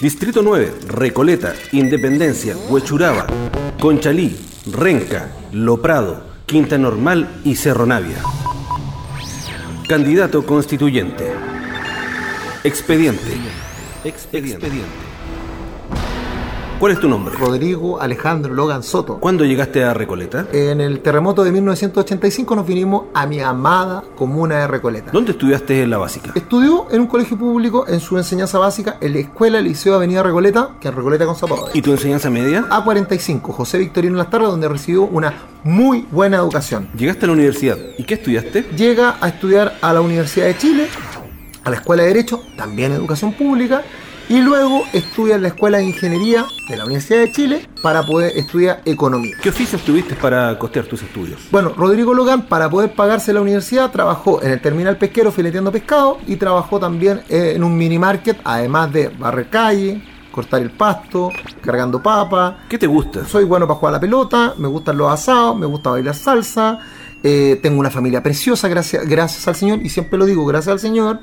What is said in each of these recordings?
Distrito 9, Recoleta, Independencia, Huechuraba, Conchalí, Renca, Loprado, Quinta Normal y Cerro Navia. Candidato constituyente. Expediente. Expediente. ¿Cuál es tu nombre? Rodrigo Alejandro Logan Soto. ¿Cuándo llegaste a Recoleta? En el terremoto de 1985 nos vinimos a mi amada comuna de Recoleta. ¿Dónde estudiaste en la básica? Estudió en un colegio público en su enseñanza básica en la Escuela Liceo Avenida Recoleta, que es Recoleta con Zapatos. ¿Y tu enseñanza media? A45, José Victorino Las Tarras, donde recibió una muy buena educación. Llegaste a la universidad. ¿Y qué estudiaste? Llega a estudiar a la Universidad de Chile, a la Escuela de Derecho, también educación pública, y luego estudia en la Escuela de Ingeniería de la Universidad de Chile para poder estudiar economía. ¿Qué oficios tuviste para costear tus estudios? Bueno, Rodrigo Logan, para poder pagarse la universidad, trabajó en el terminal pesquero fileteando pescado y trabajó también eh, en un mini market, además de barrer calle, cortar el pasto, cargando papa. ¿Qué te gusta? Soy bueno para jugar a la pelota, me gustan los asados, me gusta bailar salsa. eh, tengo una familia preciosa, gracias, gracias al Señor, y siempre lo digo, gracias al Señor.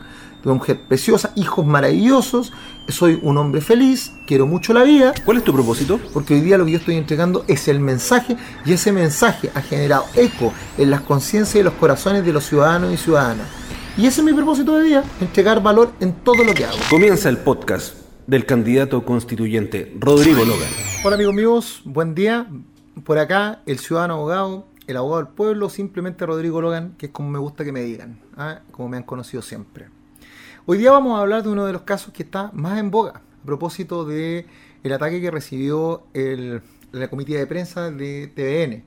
Una mujer preciosa, hijos maravillosos, soy un hombre feliz, quiero mucho la vida, ¿Cuál es tu propósito? porque hoy día lo que yo estoy entregando es el mensaje y ese mensaje ha generado eco en las conciencias y los corazones de los ciudadanos y ciudadanas. Y ese es mi propósito de vida, entregar valor en todo lo que hago. Comienza el podcast del candidato constituyente Rodrigo Logan. Hola amigos míos, buen día. Por acá el ciudadano abogado, el abogado del pueblo, simplemente Rodrigo Logan, que es como me gusta que me digan, ¿ah? como me han conocido siempre. Hoy día vamos a hablar de uno de los casos que está más en boga, a propósito de el ataque que recibió el- la comitiva de prensa de TVN,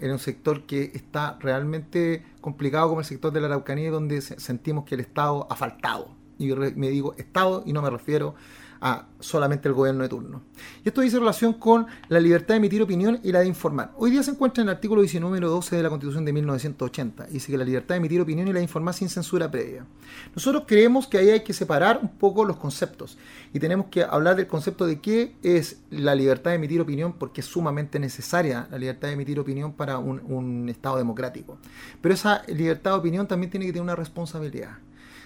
en un sector que está realmente complicado como el sector de la Araucanía, donde se- sentimos que el Estado ha faltado. Y me digo Estado y no me refiero a solamente el gobierno de turno. Y esto dice relación con la libertad de emitir opinión y la de informar. Hoy día se encuentra en el artículo 19 número 12 de la Constitución de 1980. Dice que la libertad de emitir opinión y la de informar sin censura previa. Nosotros creemos que ahí hay que separar un poco los conceptos y tenemos que hablar del concepto de qué es la libertad de emitir opinión porque es sumamente necesaria la libertad de emitir opinión para un Estado democrático. Pero esa libertad de opinión también tiene que tener una responsabilidad.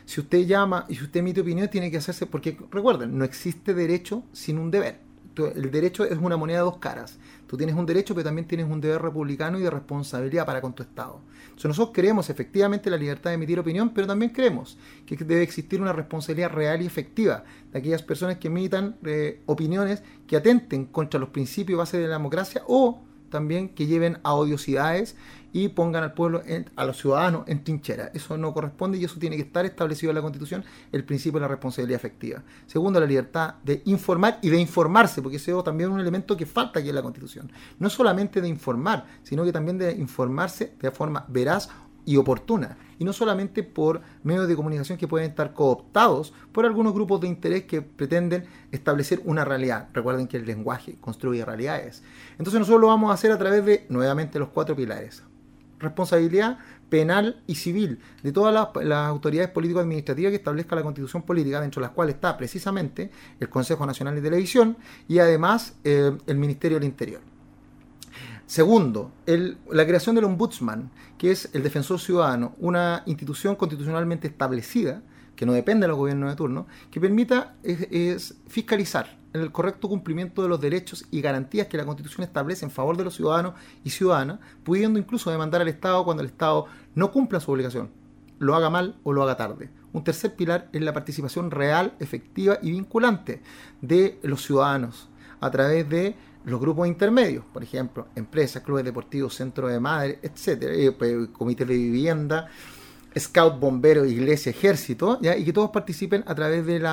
Si usted llama y si usted emite opinión, tiene que hacerse, porque recuerden, no existe derecho sin un deber. El derecho es una moneda de dos caras. Tú tienes un derecho, pero también tienes un deber republicano y de responsabilidad para con tu Estado. Entonces nosotros creemos efectivamente la libertad de emitir opinión, pero también creemos que debe existir una responsabilidad real y efectiva de aquellas personas que emitan eh, opiniones que atenten contra los principios base de la democracia o también que lleven a odiosidades y pongan al pueblo, en- a los ciudadanos en trinchera. Eso no corresponde y eso tiene que estar establecido en la Constitución, el principio de la responsabilidad efectiva. Segundo, la libertad de informar y de informarse, porque ese es también un elemento que falta aquí en la Constitución. No solamente de informar, sino que también de informarse de forma veraz y oportuna, y no solamente por medios de comunicación que pueden estar cooptados por algunos grupos de interés que pretenden establecer una realidad. Recuerden que el lenguaje construye realidades. Entonces nosotros lo vamos a hacer a través de, nuevamente, los cuatro pilares. Responsabilidad penal y civil de todas las, autoridades político-administrativas que establezca la constitución política, dentro de las cuales está precisamente el Consejo Nacional de Televisión y además eh, el Ministerio del Interior. Segundo, la creación del ombudsman, que es el defensor ciudadano, una institución constitucionalmente establecida, que no depende de los gobiernos de turno, que permita fiscalizar el correcto cumplimiento de los derechos y garantías que la Constitución establece en favor de los ciudadanos y ciudadanas, pudiendo incluso demandar al Estado cuando el Estado no cumpla su obligación, lo haga mal o lo haga tarde. Un tercer pilar es la participación real, efectiva y vinculante de los ciudadanos a través de los grupos intermedios, por ejemplo, empresas, clubes deportivos, centros de madre, etcétera, eh, pues, comités de vivienda, scout, bomberos, iglesia, ejército, ¿ya? y que todos participen a través del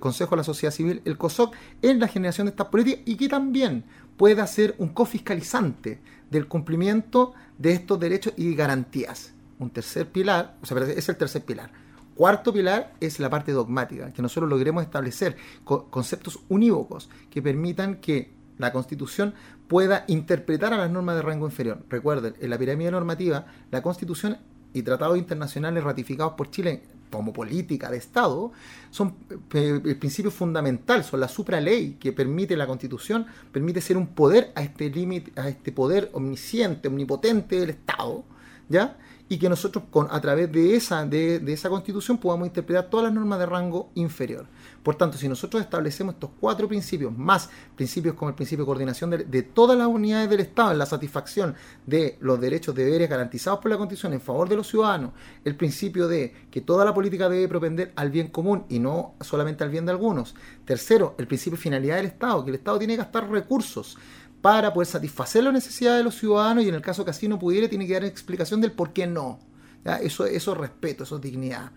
Consejo de la Sociedad Civil, el COSOC, en la generación de estas políticas y que también pueda ser un cofiscalizante del cumplimiento de estos derechos y garantías. Un tercer pilar, o sea, es el tercer pilar. Cuarto pilar es la parte dogmática, que nosotros logremos establecer co- conceptos unívocos que permitan que la Constitución pueda interpretar a las normas de rango inferior. Recuerden, en la pirámide normativa, la Constitución y tratados internacionales ratificados por Chile como política de Estado son eh, el principio fundamental, son la supraley que permite la Constitución, permite ser un poder a este límite, a este poder omnisciente, omnipotente del Estado, ¿ya? Y que nosotros con, a través de esa, de, de esa constitución podamos interpretar todas las normas de rango inferior. Por tanto, si nosotros establecemos estos cuatro principios, más principios como el principio de coordinación de, de, todas las unidades del Estado en la satisfacción de los derechos deberes garantizados por la Constitución en favor de los ciudadanos, el principio de que toda la política debe propender al bien común y no solamente al bien de algunos. Tercero, el principio de finalidad del Estado, que el Estado tiene que gastar recursos para poder satisfacer las necesidades de los ciudadanos y en el caso que así no pudiera tiene que dar explicación del por qué no. Eso, es respeto, eso es dignidad.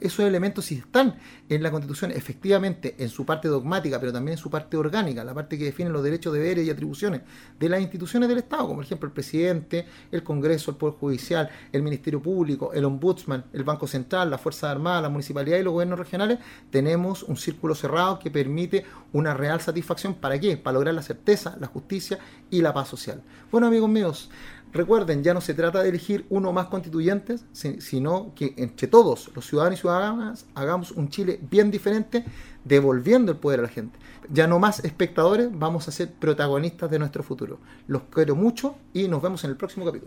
Esos elementos si están en la Constitución efectivamente en su parte dogmática, pero también en su parte orgánica, la parte que define los derechos, deberes y atribuciones de las instituciones del Estado, como por ejemplo el presidente, el Congreso, el Poder Judicial, el Ministerio Público, el Ombudsman, el Banco Central, las Fuerzas Armadas, la Municipalidad y los gobiernos regionales, tenemos un círculo cerrado que permite una real satisfacción. ¿Para qué? Para lograr la certeza, la justicia y la paz social. Bueno, amigos míos, Recuerden, ya no se trata de elegir uno más constituyentes, sino que entre todos los ciudadanos y ciudadanas hagamos un Chile bien diferente, devolviendo el poder a la gente. Ya no más espectadores, vamos a ser protagonistas de nuestro futuro. Los quiero mucho y nos vemos en el próximo capítulo.